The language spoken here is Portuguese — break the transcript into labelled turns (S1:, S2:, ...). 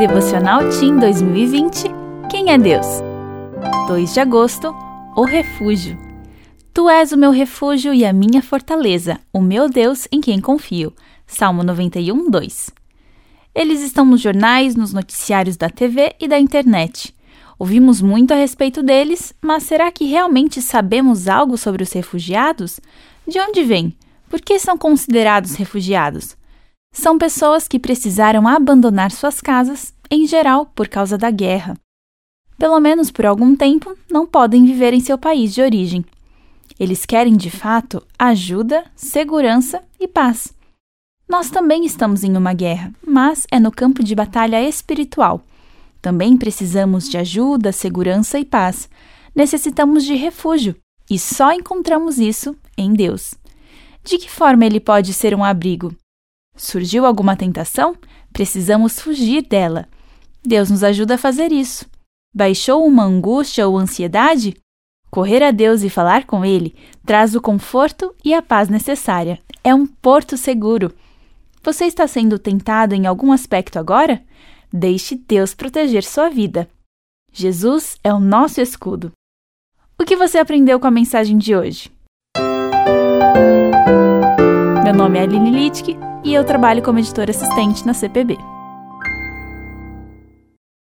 S1: Devocional Team 2020 Quem é Deus? 2 de agosto O Refúgio. Tu és o meu refúgio e a minha fortaleza, o meu Deus em quem confio. Salmo 91, 2. Eles estão nos jornais, nos noticiários da TV e da internet. Ouvimos muito a respeito deles, mas será que realmente sabemos algo sobre os refugiados? De onde vêm? Por que são considerados refugiados? São pessoas que precisaram abandonar suas casas, em geral por causa da guerra. Pelo menos por algum tempo, não podem viver em seu país de origem. Eles querem, de fato, ajuda, segurança e paz. Nós também estamos em uma guerra, mas é no campo de batalha espiritual. Também precisamos de ajuda, segurança e paz. Necessitamos de refúgio, e só encontramos isso em Deus. De que forma ele pode ser um abrigo? Surgiu alguma tentação? Precisamos fugir dela. Deus nos ajuda a fazer isso. Baixou uma angústia ou ansiedade? Correr a Deus e falar com Ele traz o conforto e a paz necessária. É um porto seguro. Você está sendo tentado em algum aspecto agora? Deixe Deus proteger sua vida. Jesus é o nosso escudo. O que você aprendeu com a mensagem de hoje? Meu nome é Aline Littke e eu trabalho como editora assistente na CPB.